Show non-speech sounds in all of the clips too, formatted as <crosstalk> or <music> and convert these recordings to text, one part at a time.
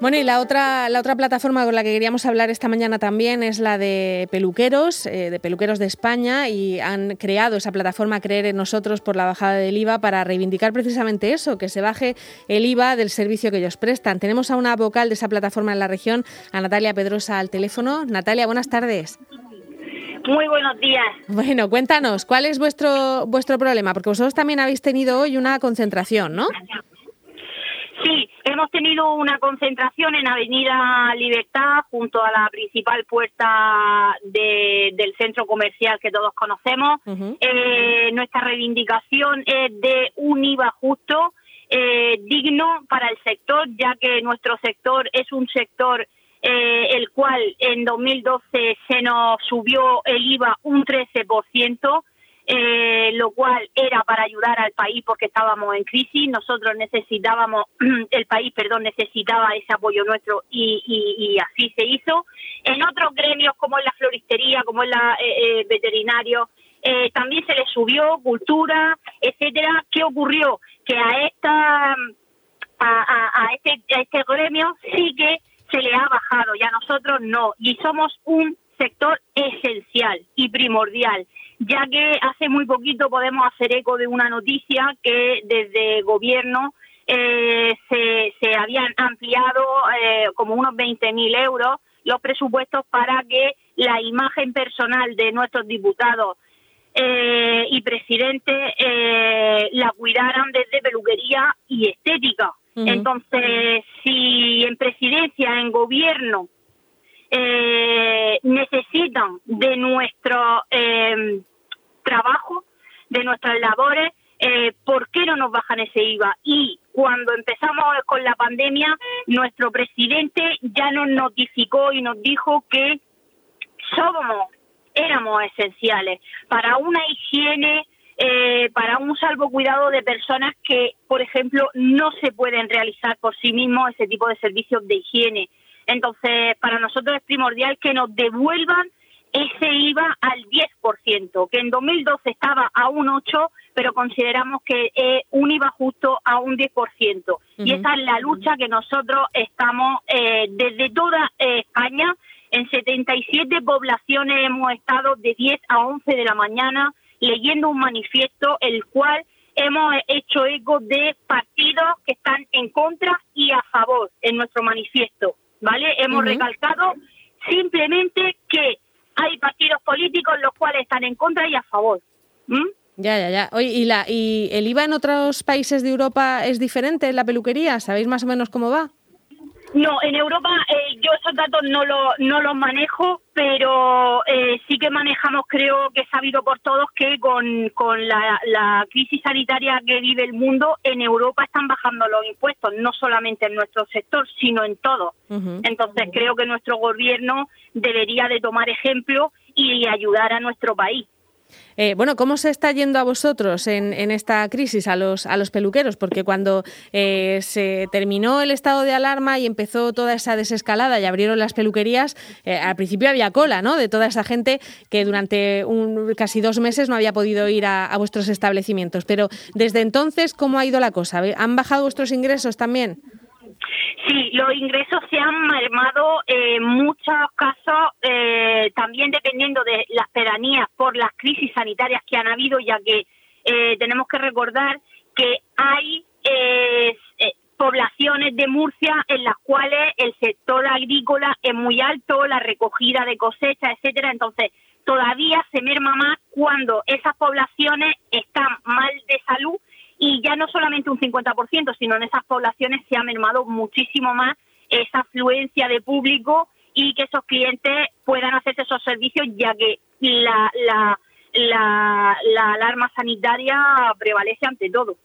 Bueno, y la otra, la otra plataforma con la que queríamos hablar esta mañana también es la de peluqueros, eh, de peluqueros de España, y han creado esa plataforma Creer en Nosotros por la bajada del IVA para reivindicar precisamente eso, que se baje el IVA del servicio que ellos prestan. Tenemos a una vocal de esa plataforma en la región, a Natalia Pedrosa al teléfono. Natalia, buenas tardes. Muy buenos días. Bueno, cuéntanos, ¿cuál es vuestro, vuestro problema? Porque vosotros también habéis tenido hoy una concentración, ¿no? Hemos tenido una concentración en Avenida Libertad junto a la principal puerta del centro comercial que todos conocemos. Eh, nuestra reivindicación es de un IVA justo, eh, digno para el sector, ya que nuestro sector es un sector eh, el cual en 2012 se nos subió el IVA un 13%. Eh, lo cual era para ayudar al país porque estábamos en crisis. Nosotros necesitábamos, <clears throat> el país, perdón, necesitaba ese apoyo nuestro y, así se hizo. En otros gremios, como en la floristería, como en la eh, eh veterinario, eh, también se le subió cultura, etcétera. ¿Qué ocurrió? Que a esta a, este, a este gremio sí que se le ha bajado y a nosotros no. Y somos un sector esencial y primordial ya que hace muy poquito podemos hacer eco de una noticia que desde gobierno eh, se, se habían ampliado eh, como unos 20.000 euros los presupuestos para que la imagen personal de nuestros diputados eh, y presidentes la cuidaran desde peluquería y estética. Entonces, si en presidencia, en gobierno, necesitan de nuestro trabajo, de nuestras labores, eh, ¿por qué no nos bajan ese IVA? Y cuando empezamos con la pandemia, nuestro presidente ya nos notificó y nos dijo que somos, éramos esenciales para una higiene, eh, para un salvocuidado de personas que, por ejemplo, no se pueden realizar por sí mismos ese tipo de servicios de higiene. Entonces, para nosotros es primordial que nos devuelvan ese IVA al 10%, que en 2012 estaba a un 8%, pero consideramos que es un IVA justo a un 10%. Y esa es la lucha que nosotros estamos eh, desde toda eh, España, en 77 poblaciones hemos estado de 10 a 11 de la mañana leyendo un manifiesto, el cual hemos hecho eco de partidos que están en contra y a favor en nuestro manifiesto, ¿vale? Hemos recalcado simplemente que hay partidos políticos los cuales están en contra y a favor. Ya, ya, ya. Oye, ¿y, la, ¿y el IVA en otros países de Europa es diferente en la peluquería? ¿Sabéis más o menos cómo va? No, en Europa eh, yo esos datos no, lo, no los manejo, pero eh, sí que manejamos, creo que es sabido por todos, que con, con la, la, crisis sanitaria que vive el mundo, en Europa están bajando los impuestos, no solamente en nuestro sector, sino en todo. Entonces creo que nuestro gobierno debería de tomar ejemplo y ayudar a nuestro país. Eh, bueno, ¿cómo se está yendo a vosotros en, esta crisis, a los, a los peluqueros? Porque cuando eh, se terminó el estado de alarma y empezó toda esa desescalada y abrieron las peluquerías, eh, al principio había cola, ¿no? De toda esa gente que durante un, casi dos meses no había podido ir a vuestros establecimientos. Pero desde entonces, ¿cómo ha ido la cosa? ¿Han bajado vuestros ingresos también? Sí, los ingresos se han mermado en muchos casos, eh, también dependiendo de las pedanías por las crisis sanitarias que han habido, ya que eh, tenemos que recordar que hay eh, poblaciones de Murcia en las cuales el sector agrícola es muy alto, la recogida de cosecha, etcétera. Entonces, todavía se merma más cuando esas poblaciones están mal de salud y ya no solamente un 50%, sino en esas poblaciones se ha mermado muchísimo más esa afluencia de público y que esos clientes puedan hacerse esos servicios, ya que la, la, la, alarma sanitaria prevalece ante todo.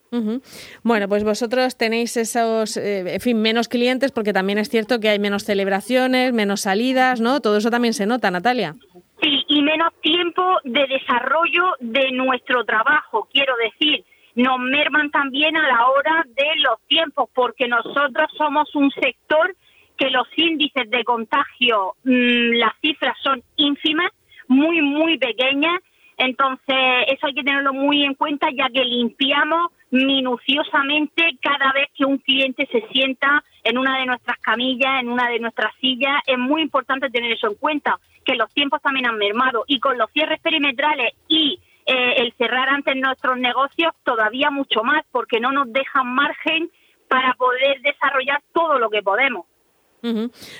Bueno, pues vosotros tenéis esos, eh, en fin, menos clientes porque también es cierto que hay menos celebraciones, menos salidas, ¿no? Todo eso también se nota, Natalia. Sí, y menos tiempo de desarrollo de nuestro trabajo, quiero decir nos merman también a la hora de los tiempos, porque nosotros somos un sector que los índices de contagio, mm, las cifras son ínfimas, muy, muy pequeñas, entonces eso hay que tenerlo muy en cuenta ya que limpiamos minuciosamente cada vez que un cliente se sienta en una de nuestras camillas, en una de nuestras sillas. Es muy importante tener eso en cuenta, que los tiempos también han mermado y con los cierres perimetrales y eh, el cerrar antes nuestros negocios todavía mucho más, porque no nos dejan margen para poder desarrollar todo lo que podemos.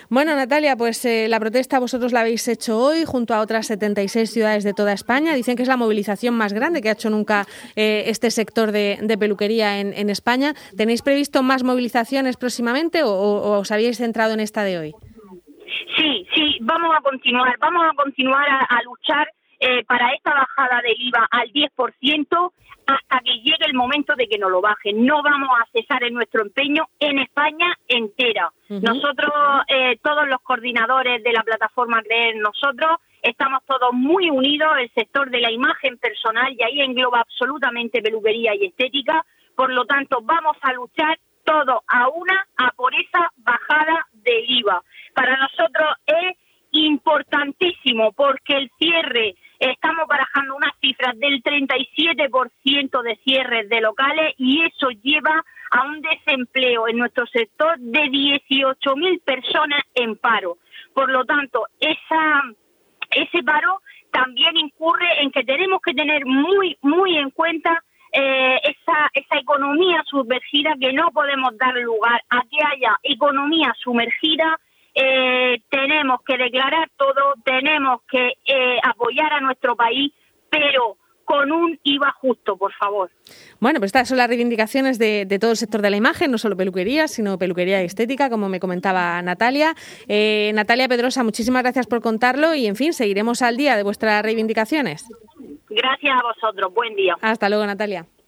Bueno, Natalia, pues eh, la protesta vosotros la habéis hecho hoy junto a otras 76 ciudades de toda España. Dicen que es la movilización más grande que ha hecho nunca eh, este sector de, peluquería en, España. ¿Tenéis previsto más movilizaciones próximamente o, os habéis centrado en esta de hoy? Sí, sí, vamos a continuar, vamos a continuar a, luchar eh, para esta bajada del IVA al 10% hasta que llegue el momento de que nos lo bajen. No vamos a cesar en nuestro empeño en España entera. Nosotros, eh, todos los coordinadores de la plataforma Creer Nosotros, estamos todos muy unidos, el sector de la imagen personal, y ahí engloba absolutamente peluquería y estética. Por lo tanto, vamos a luchar todos a una a por esa bajada del IVA. Para nosotros es importantísimo porque el locales y eso lleva a un desempleo en nuestro sector de 18.000 personas en paro. Por lo tanto, ese paro también incurre en que tenemos que tener muy, muy en cuenta eh, esa, esa economía sumergida, que no podemos dar lugar a que haya economía sumergida eh, tenemos que declarar todo, tenemos que eh, apoyar a nuestro país, pero con un IVA justo, por favor. Bueno, pues estas son las reivindicaciones de, todo el sector de la imagen, no solo peluquería, sino peluquería estética, como me comentaba Natalia. Eh, Natalia Pedrosa, muchísimas gracias por contarlo y, en fin, seguiremos al día de vuestras reivindicaciones. Gracias a vosotros. Buen día. Hasta luego, Natalia.